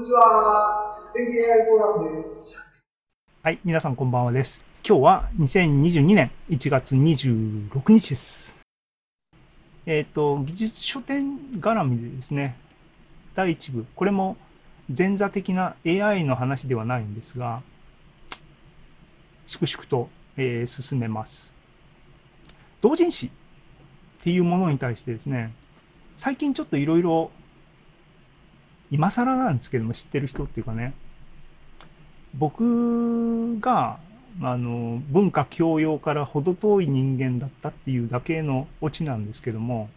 にちは。天気 AI フォーラムです。はい、皆さんこんばんはです。今日は2022年1月26日です。えっ、ー、と、技術書店絡みでですね、第1部、これも前座的な AI の話ではないんですが、粛々と、えー、進めます。同人誌っていうものに対してですね、最近ちょっといろいろ今更なんですけども知ってる人っていうかね。僕があの文化教養から程遠い人間だったっていうだけのオチなんですけども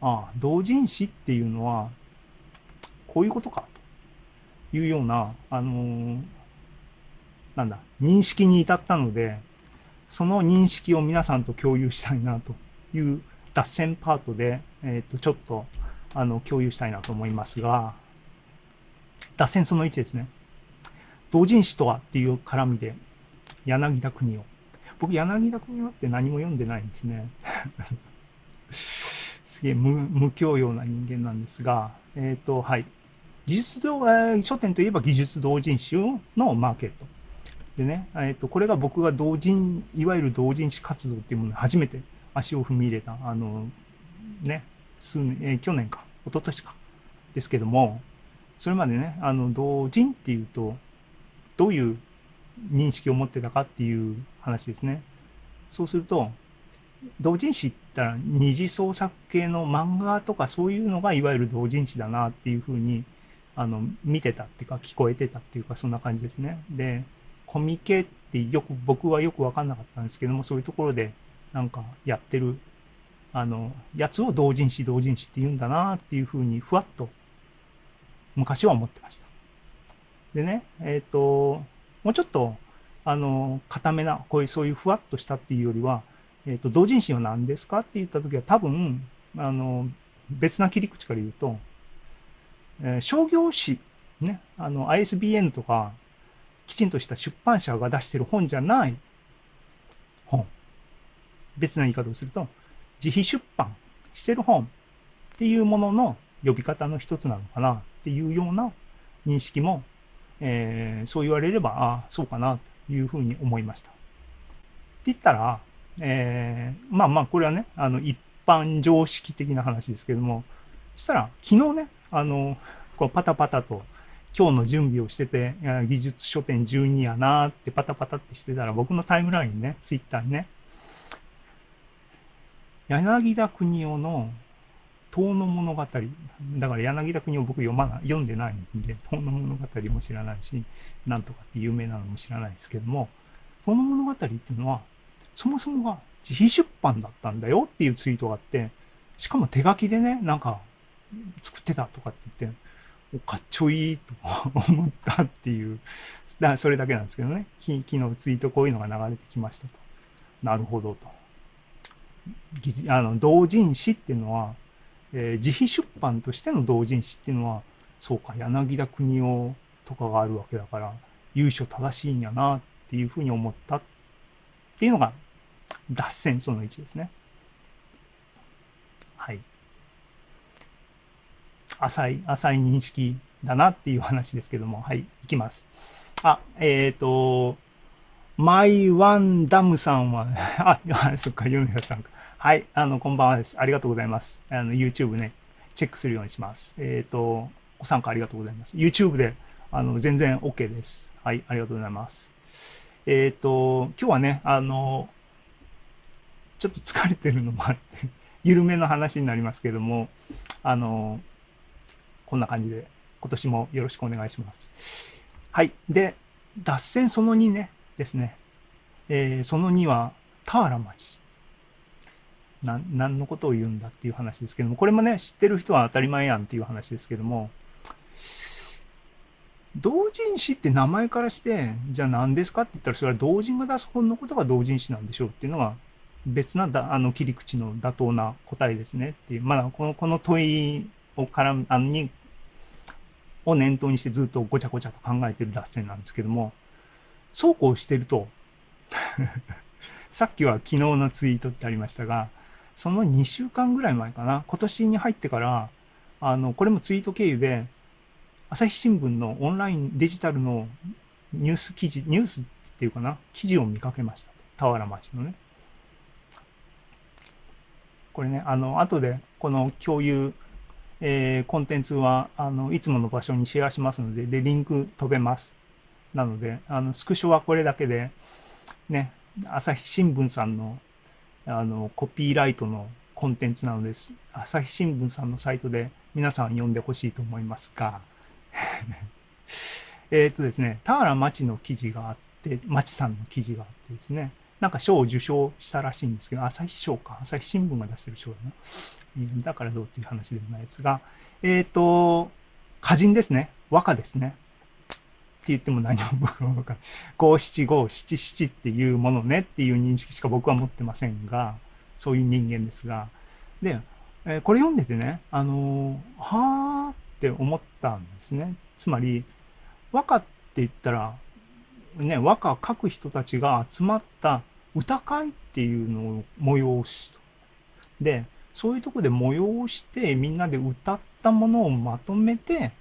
ああ同人誌っていうのはこういうことかというようなあのなんだ認識に至ったのでその認識を皆さんと共有したいなという脱線パートで、えー、とちょっとあの共有したいなと思いますが、脱線その1ですね。同人誌とはっていう絡みで、柳田国夫。僕、柳田国夫って何も読んでないんですね。すげえ無無教養な人間なんですが、えっ、ー、と、はい。技術同、えー、書店といえば技術同人誌のマーケット。でね、えっ、ー、と、これが僕が同人、いわゆる同人誌活動っていうものに初めて足を踏み入れた、あの、ね、数年、えー、去年か、一昨年か、ですけども、それまでね、あの、同人っていうと、どういう認識を持ってたかっていう話ですね。そうすると、同人誌って言ったら二次創作系の漫画とかそういうのがいわゆる同人誌だなっていうふうにあの見てたっていうか聞こえてたっていうかそんな感じですね。で、コミケってよく僕はよく分かんなかったんですけどもそういうところでなんかやってるあの、やつを同人誌、同人誌って言うんだなっていうふうにふわっと昔は思ってました。でね、えっ、ー、と、もうちょっと、あの、固めな、こういう、そういうふわっとしたっていうよりは、えっ、ー、と、同人誌は何ですかって言ったときは多分、あの、別な切り口から言うと、えー、商業誌、ね、あの、ISBN とか、きちんとした出版社が出してる本じゃない本。別な言い方をすると、自費出版してる本っていうものの呼び方の一つなのかなっていうような認識も、えー、そう言われれば、ああ、そうかなというふうに思いました。って言ったら、えー、まあまあ、これはね、あの、一般常識的な話ですけども、そしたら、昨日ね、あの、こうパタパタと、今日の準備をしてて、技術書店12やなってパタパタってしてたら、僕のタイムラインね、ツイッターにね、柳田国夫の遠の物語。だから柳田国夫僕読まない、読んでないんで、遠の物語も知らないし、なんとかって有名なのも知らないですけども、遠の物語っていうのは、そもそもが自費出版だったんだよっていうツイートがあって、しかも手書きでね、なんか作ってたとかって言って、おかっちょいいと思ったっていう、だそれだけなんですけどね、昨日ツイートこういうのが流れてきましたと。なるほどと。あの同人誌っていうのは、えー、自費出版としての同人誌っていうのはそうか柳田国夫とかがあるわけだから由緒正しいんやなっていうふうに思ったっていうのが脱線その1ですね。はい。浅い、浅い認識だなっていう話ですけども、はい、いきます。あ、えっ、ー、と、マイワンダムさんは、あ、そっか、米田さんか。はい、あの、こんばんはです。ありがとうございます。あの、YouTube ね、チェックするようにします。えっ、ー、と、ご参加ありがとうございます。YouTube で、あの、全然 OK です。はい、ありがとうございます。えっ、ー、と、今日はね、あの、ちょっと疲れてるのもあって、緩めの話になりますけども、あの、こんな感じで、今年もよろしくお願いします。はい。で、脱線その2ね、ですね。えー、その2は、田原町。な何のことを言うんだっていう話ですけども、これもね、知ってる人は当たり前やんっていう話ですけども、同人誌って名前からして、じゃあ何ですかって言ったら、それは同人が出す本のことが同人誌なんでしょうっていうのが、別なだあの切り口の妥当な答えですねっていう、まあ、このこの問いをからあのにを念頭にしてずっとごちゃごちゃと考えてる脱線なんですけども、そうこうしてると さっきは昨日のツイートってありましたが、その2週間ぐらい前かな、今年に入ってから、あの、これもツイート経由で、朝日新聞のオンラインデジタルのニュース記事、ニュースっていうかな、記事を見かけました。田原町のね。これね、あの、後でこの共有、えーコンテンツは、あの、いつもの場所にシェアしますので、で、リンク飛べます。なので、あの、スクショはこれだけで、ね、朝日新聞さんの、あの、コピーライトのコンテンツなのです。朝日新聞さんのサイトで皆さん読んでほしいと思いますが、えっとですね、田原町の記事があって、町さんの記事があってですね、なんか賞を受賞したらしいんですけど、朝日賞か、朝日新聞が出してる賞だな。だからどうっていう話でもないですが、えっ、と、歌人ですね。和歌ですね。って言っても何も僕は分かんない。五七五七七っていうものねっていう認識しか僕は持ってませんが、そういう人間ですが。で、えーこれ読んでてね、あのーはーって思ったんですね。つまり、和歌って言ったら、ね、和歌を書く人たちが集まった歌会っていうのを催すと。で、そういうとこで催してみんなで歌ったものをまとめて、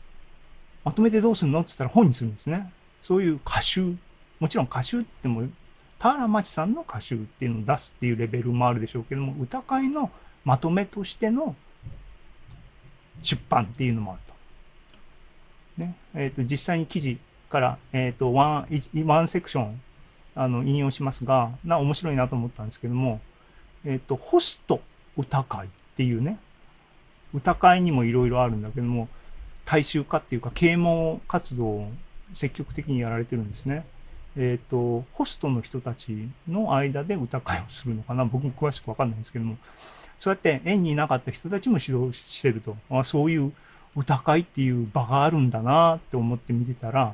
まとめてどうするの？って言ったら本にするんですね。そういう歌集。もちろん歌集っても、田原町さんの歌集っていうのを出すっていうレベルもあるでしょうけども、歌会のまとめとしての出版っていうのもあると。ね。えっ、と、実際に記事から、えっ、と、ワン、ワンセクション、あの、引用しますが、な、面白いなと思ったんですけども、えっ、と、ホスト歌会っていうね、歌会にもいろいろあるんだけども、大衆化っていうか啓蒙活動を積極的にやられてるんですね。えっ、と、ホストの人たちの間で歌会をするのかな。僕も詳しくわかんないんですけども、そうやって縁にいなかった人たちも指導してると。あそういう歌会っていう場があるんだなって思って見てたら、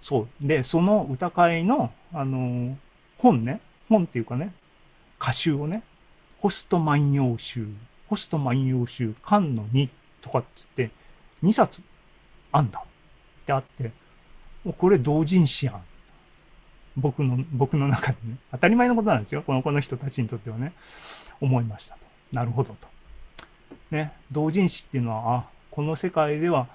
そう。で、その歌会の、あの、本ね、本っていうかね、歌集をね、ホスト万葉集、ホスト万葉集、漢の2とかって言って、2冊。あんだってあって、もうこれ同人誌やん。僕の、僕の中でね。当たり前のことなんですよ。この、この人たちにとってはね。思いましたと。なるほどと。ね。同人誌っていうのは、あ、この世界では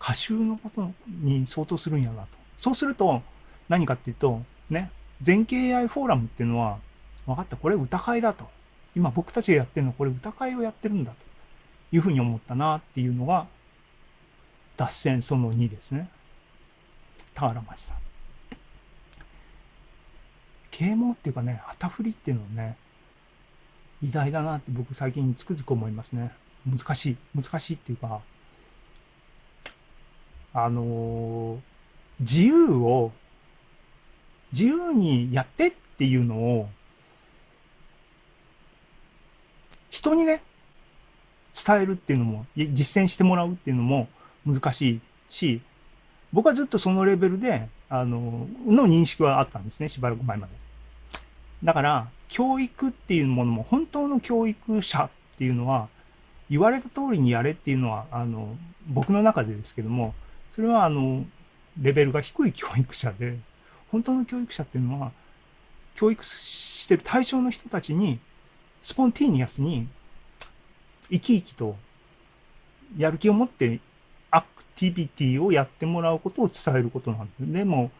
歌集のことに相当するんやなと。そうすると、何かっていうと、ね。全景 AI フォーラムっていうのは、分かった。これ歌会だと。今僕たちがやってるのはこれ歌会をやってるんだというふうに思ったなっていうのが脱線その2ですね。田原町さん。啓蒙っていうかね、旗振りっていうのね、偉大だなって僕最近つくづく思いますね。難しい。難しいっていうか、あのー自由を、自由にやってっていうのを、人にね、伝えるっていうのも、実践してもらうっていうのも難しいし、僕はずっとそのレベルで、あの、の認識はあったんですね、しばらく前まで。だから、教育っていうものも、本当の教育者っていうのは、言われた通りにやれっていうのは、あの、僕の中でですけども、それは、あの、レベルが低い教育者で、本当の教育者っていうのは、教育してる対象の人たちに、スポンティーニアスに、生き生きと、やる気を持って、アクティビティをやってもらうことを伝えることなんです。でも、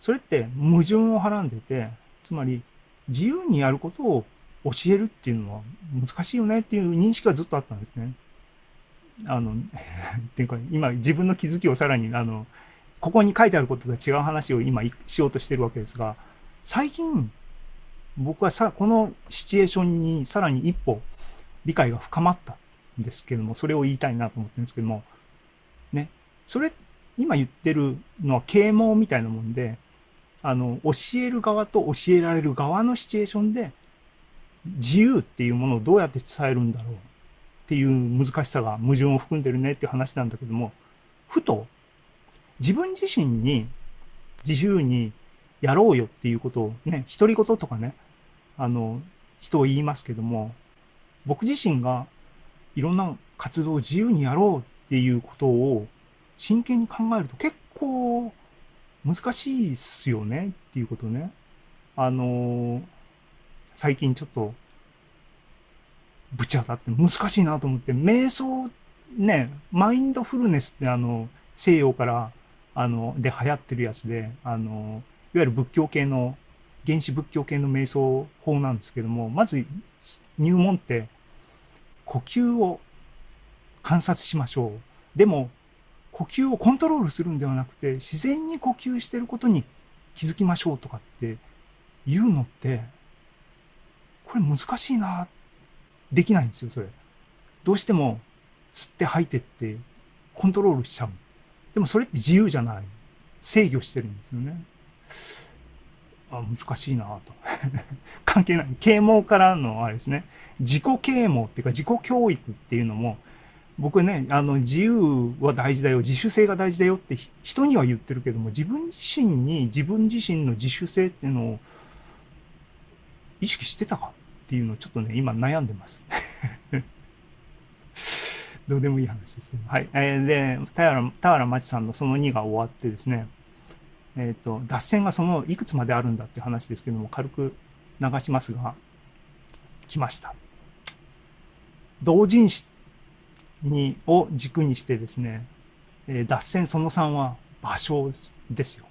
それって矛盾をはらんでて、つまり、自由にやることを教えるっていうのは難しいよねっていう認識がずっとあったんですね。あの、っていうか、今自分の気づきをさらに、あの、ここに書いてあることとは違う話を今しようとしてるわけですが、最近、僕はさ、このシチュエーションにさらに一歩理解が深まったんですけども、それを言いたいなと思ってるんですけども、それ、今言ってるのは啓蒙みたいなもんで、あの、教える側と教えられる側のシチュエーションで、自由っていうものをどうやって伝えるんだろうっていう難しさが矛盾を含んでるねっていう話なんだけども、ふと、自分自身に自由にやろうよっていうことをね、独り言とかね、あの、人を言いますけども、僕自身がいろんな活動を自由にやろうっていうことを真剣に考えると結構難しいっすよねっていうことね。あの、最近ちょっとぶち当たって難しいなと思って、瞑想ね、マインドフルネスってあの、西洋からあので流行ってるやつであのいわゆる仏教系の原始仏教系の瞑想法なんですけどもまず入門って呼吸を観察しましょうでも呼吸をコントロールするんではなくて自然に呼吸してることに気づきましょうとかって言うのってこれ難しいな。できないんですよそれ。どうしても吸って吐いてってコントロールしちゃう。でもそれって自由じゃない。制御してるんですよね。あ難しいなと。関係ない。啓蒙からのあれですね。自己啓蒙っていうか自己教育っていうのも僕ねあの自由は大事だよ自主性が大事だよって人には言ってるけども自分自身に自分自身の自主性っていうのを意識してたかっていうのをちょっとね今悩んでます。どうでもいい話ですけどはい、えー、で田原田原町さんのその2が終わってですねえっ、ー、と脱線がそのいくつまであるんだって話ですけども軽く流しますが来ました。同人誌にを軸にしてですね、えー、脱線その3は場所ですよ。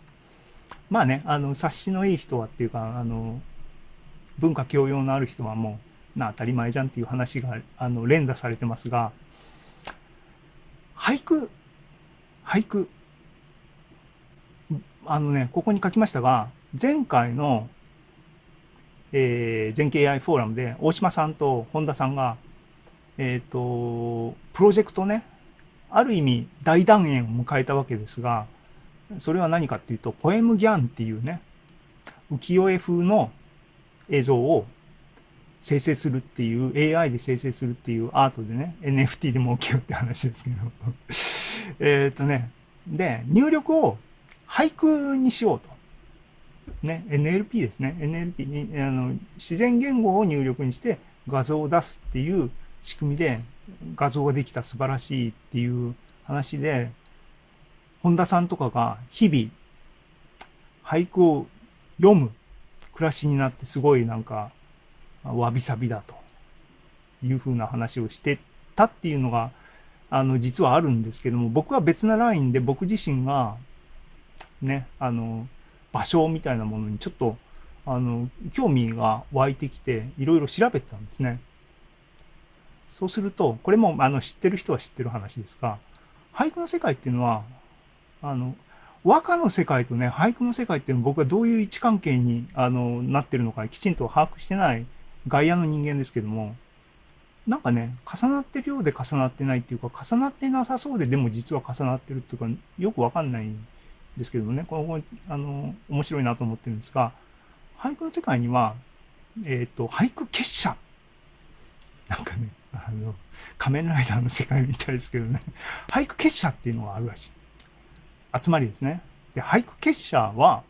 まあね、あの、察しのいい人はっていうか、あの、文化教養のある人はもう、な、当たり前じゃんっていう話が、あの、連打されてますが、俳句、俳句、あのね、ここに書きましたが、前回の、えー、全景 AI フォーラムで大島さんと本田さんがえっ、ー、と、プロジェクトね、ある意味大団円を迎えたわけですが、それは何かっていうと、ポエムギャンっていうね、浮世絵風の映像を生成するっていう、AI で生成するっていうアートでね、NFT で儲けようって話ですけど。えっとね、で、入力を俳句にしようと。ね、NLP ですね。NLP に、あの、自然言語を入力にして画像を出すっていう仕組みで画像ができた素晴らしいっていう話で、本田さんとかが日々俳句を読む暮らしになってすごいなんかわびさびだというふうな話をしてたっていうのがあの実はあるんですけども僕は別なラインで僕自身がねあの場所みたいなものにちょっとあの興味が湧いてきていろいろ調べてたんですね。そうすると、これもあの知ってる人は知ってる話ですが、俳句の世界っていうのは、あの、和歌の世界とね、俳句の世界っていうのは僕はどういう位置関係にあのなってるのかきちんと把握してない外野の人間ですけども、なんかね、重なってるようで重なってないっていうか、重なってなさそうででも実は重なってるっていうか、よくわかんないんですけどもね、この、あの、面白いなと思ってるんですが、俳句の世界には、えっ、ー、と、俳句結社。なんかね、あの、仮面ライダーの世界みたいですけどね、俳句結社っていうのがあるらしい。集まりですね。で、俳句結社は、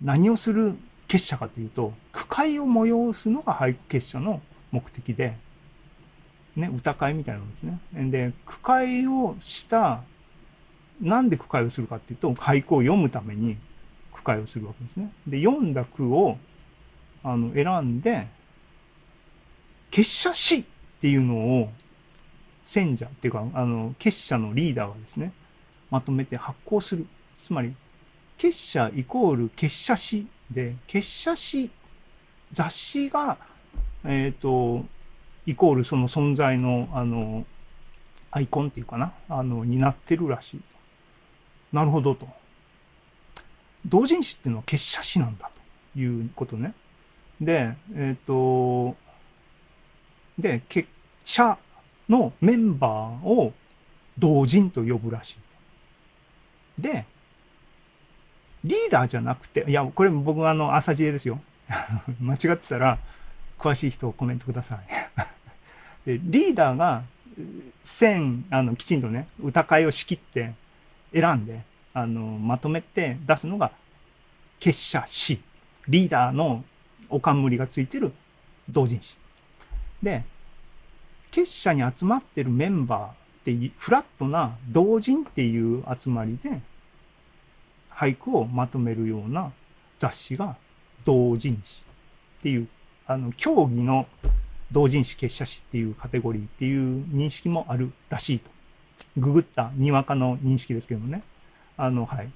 何をする結社かというと、句会を催すのが俳句結社の目的で、ね、歌会みたいなものですね。で、句会をした、なんで句会をするかっていうと、俳句を読むために句会をするわけですね。で、読んだ句を、あの、選んで、結社師っていうのを選者っていうか、あの、結社のリーダーがですね、まとめて発行する。つまり、結社イコール結社誌で、結社誌、雑誌が、えっ、ー、と、イコールその存在の、あの、アイコンっていうかな、あの、になってるらしい。なるほどと。同人誌っていうのは結社誌なんだということね。で、えっ、ー、と、で、結社のメンバーを同人と呼ぶらしい。で、リーダーじゃなくて、いや、これ僕あの、朝知恵ですよ。間違ってたら、詳しい人コメントください。で、リーダーが、線、あの、きちんとね、歌会を仕切って選んで、あの、まとめて出すのが、結社誌。リーダーのお冠がついてる同人誌。で、結社に集まってるメンバーって、フラットな同人っていう集まりで、俳句をまとめるような雑誌が同人誌っていう、あの、競技の同人誌結社誌っていうカテゴリーっていう認識もあるらしいと。ググったにわかの認識ですけどもね。あの、はい。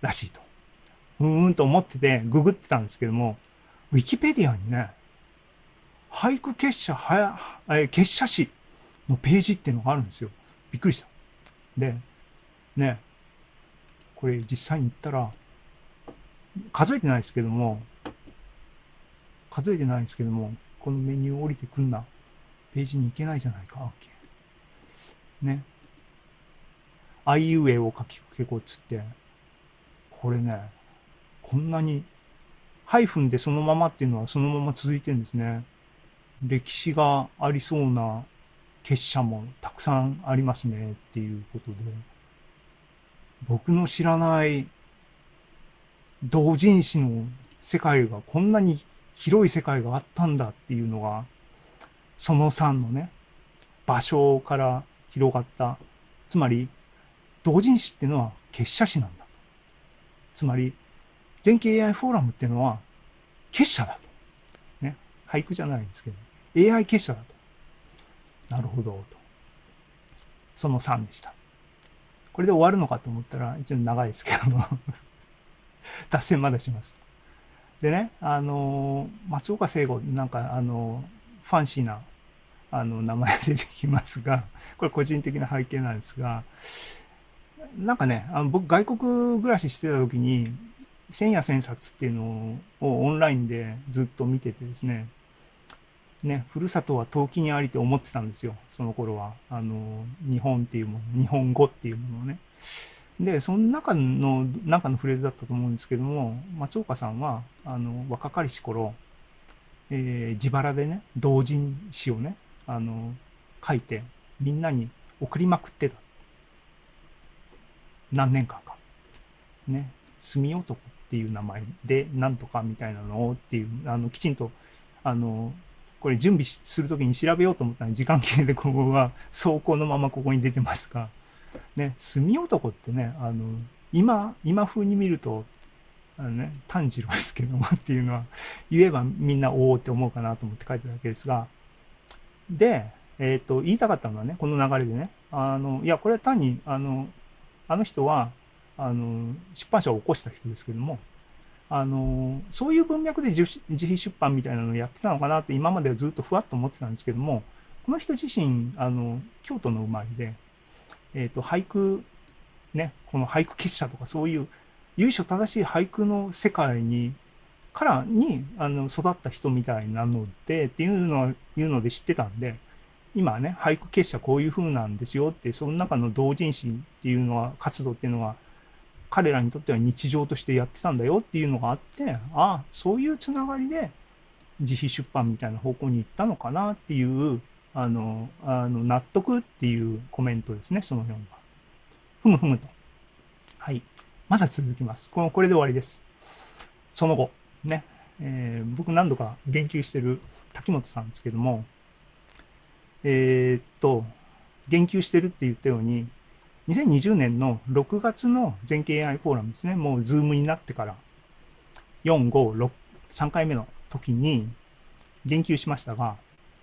らしいと。うーんと思ってて、ググってたんですけども、ウィキペディアにね、俳句結社はや、え結社誌のページっていうのがあるんですよ。びっくりした。で、ね、これ実際に行ったら、数えてないですけども、数えてないですけども、このメニュー降りてくんな。ページに行けないじゃないか、OK。ね。あいうえを書きかけこうっつって、これね、こんなに、ハイフンでそのままっていうのはそのまま続いてるんですね。歴史がありそうな結社もたくさんありますねっていうことで、僕の知らない同人誌の世界がこんなに広い世界があったんだっていうのが、その3のね、場所から広がった。つまり、同人誌っていうのは結社誌なんだ。つまり、全景 AI フォーラムっていうのは結社だと。ね。俳句じゃないんですけど、AI 結社だと。なるほど、と。その3でした。これで終わるのかと思ったら、一応長いですけども 脱線まだします。でね、あの、松岡聖子、なんか、あの、ファンシーな、あの、名前出てきますが、これ個人的な背景なんですが、なんかね、あの僕、外国暮らししてた時に、千夜千冊っていうのをオンラインでずっと見ててですね、ね、ふるさとは陶器にありって思ってたんですよ、その頃は。あの、日本っていうもの、日本語っていうものをね。で、その中の、中のフレーズだったと思うんですけども、松岡さんは、あの、若かりし頃、えー、自腹でね、同人誌をね、あの、書いて、みんなに送りまくってた。何年間か。ね、墨男っていう名前で、なんとかみたいなのをっていう、あの、きちんと、あの、これ準備するときに調べようと思ったら時間切れでここは走行のままここに出てますが、ね、墨男ってね、あの、今、今風に見ると、あのね、炭治郎ですけどもっていうのは、言えばみんなおおって思うかなと思って書いてるわけですが、で、えっ、ー、と、言いたかったのはね、この流れでね、あの、いや、これは単に、あの、あの人は、あの、出版社を起こした人ですけども、あの、そういう文脈で自費出版みたいなのをやってたのかなって今まではずっとふわっと思ってたんですけども、この人自身、あの、京都の生まれで、え、ー、と、俳句、ね、この俳句結社とかそういう由緒正しい俳句の世界に、からに、あの、育った人みたいなので、っていうのは、いうので知ってたんで、今ね、俳句結社こういう風なんですよって、その中の同人誌っていうのは、活動っていうのは、彼らにとっては日常としてやってたんだよっていうのがあって、ああ、そういうつながりで自費出版みたいな方向に行ったのかなっていう、あの、あの納得っていうコメントですね、その4は。ふむふむと。はい。まだ続きます。この、これで終わりです。その後、ね、えー、僕何度か言及してる滝本さんですけども、えー、っと、言及してるって言ったように、2020年の6月の全景 AI フォーラムですね、もうズームになってから、4、5、6、3回目の時に言及しましたが、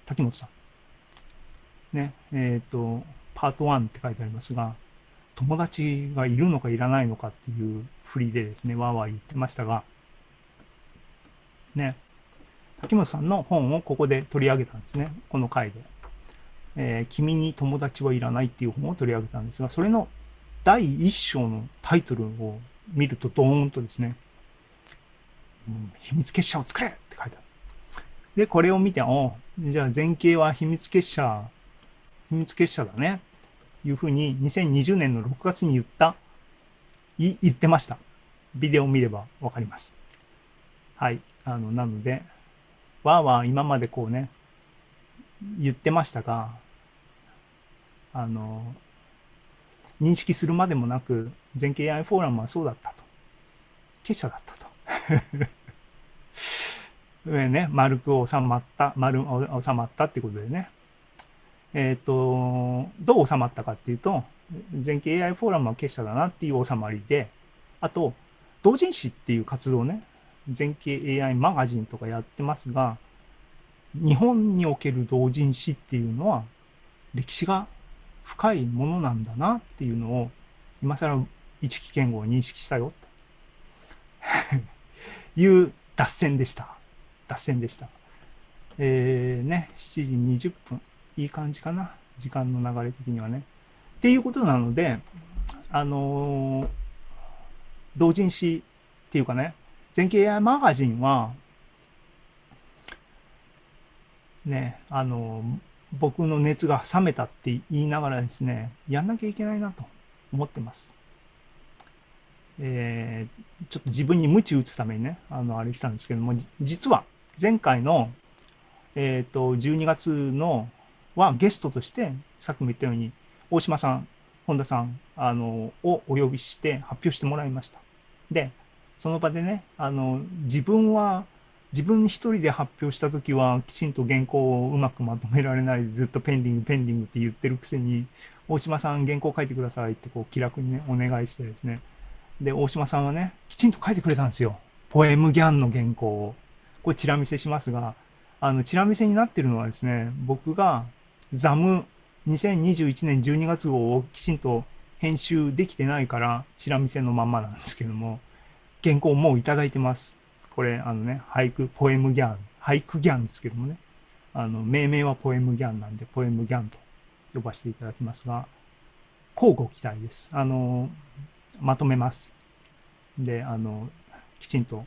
滝本さん。ね、えっ、ー、と、パート1って書いてありますが、友達がいるのかいらないのかっていう振りでですね、わーわー言ってましたが、ね、滝本さんの本をここで取り上げたんですね、この回で。えー、君に友達はいらないっていう本を取り上げたんですが、それの第一章のタイトルを見るとドーンとですね、うん、秘密結社を作れって書いてある。で、これを見て、おじゃあ前景は秘密結社、秘密結社だね。いうふうに2020年の6月に言った、い言ってました。ビデオを見ればわかります。はい。あの、なので、わーわー今までこうね、言ってましたが、あの、認識するまでもなく、全景 AI フォーラムはそうだったと。結社だったと。上 ね、丸く収まった、丸収まったってことでね。えっ、ー、と、どう収まったかっていうと、全景 AI フォーラムは結社だなっていう収まりで、あと、同人誌っていう活動ね、全景 AI マガジンとかやってますが、日本における同人誌っていうのは歴史が深いものなんだなっていうのを、今更一木健吾を認識したよ、と いう脱線でした。脱線でした。えー、ね、7時20分。いい感じかな。時間の流れ的にはね。っていうことなので、あのー同人誌っていうかね、全景 AI マガジンは、ね、あの、僕の熱が冷めたって言いながらですね、やんなきゃいけないなと思ってます。えー、ちょっと自分に鞭打つためにね、あの、あれしたんですけども、実は前回の、えっ、と、12月のはゲストとして、さっきも言ったように、大島さん、本田さん、あの、をお呼びして発表してもらいました。で、その場でね、あの、自分は、自分一人で発表した時は、きちんと原稿をうまくまとめられない、ずっとペンディング、ペンディングって言ってるくせに、大島さん原稿書いてくださいってこう気楽にね、お願いしてですね。で、大島さんはね、きちんと書いてくれたんですよ。ポエムギャンの原稿を。これチラ見せしますが、あの、チラ見せになってるのはですね、僕がザム2021年12月号をきちんと編集できてないから、チラ見せのまんまなんですけども、原稿もういただいてます。これ、あのね、俳句、ポエムギャン、俳句ギャンですけどもね、あの、命名はポエムギャンなんで、ポエムギャンと呼ばせていただきますが、交互期待です。あの、まとめます。で、あの、きちんと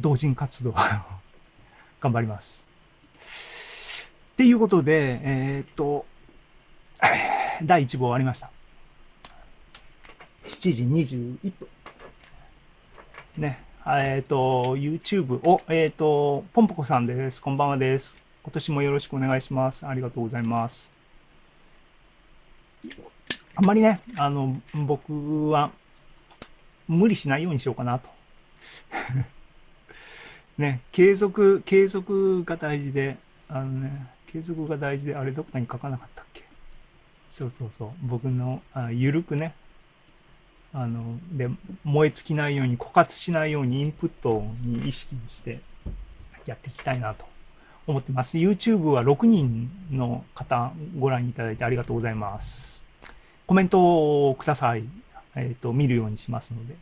同人活動 頑張ります。っていうことで、えーっと、第1部終わりました。7時21分。ね。えっ、と、YouTube を、えっ、と、ポンポコさんです。こんばんはです。今年もよろしくお願いします。ありがとうございます。あんまりね、あの、僕は、無理しないようにしようかなと。ね、継続、継続が大事で、あのね、継続が大事で、あれどっかに書かなかったっけ？そうそうそう。僕の、あゆるくね、あの、で、燃え尽きないように、枯渇しないようにインプットに意識してやっていきたいなと思ってます。YouTube は6人の方ご覧いただいてありがとうございます。コメントをください。えっ、と、見るようにしますので。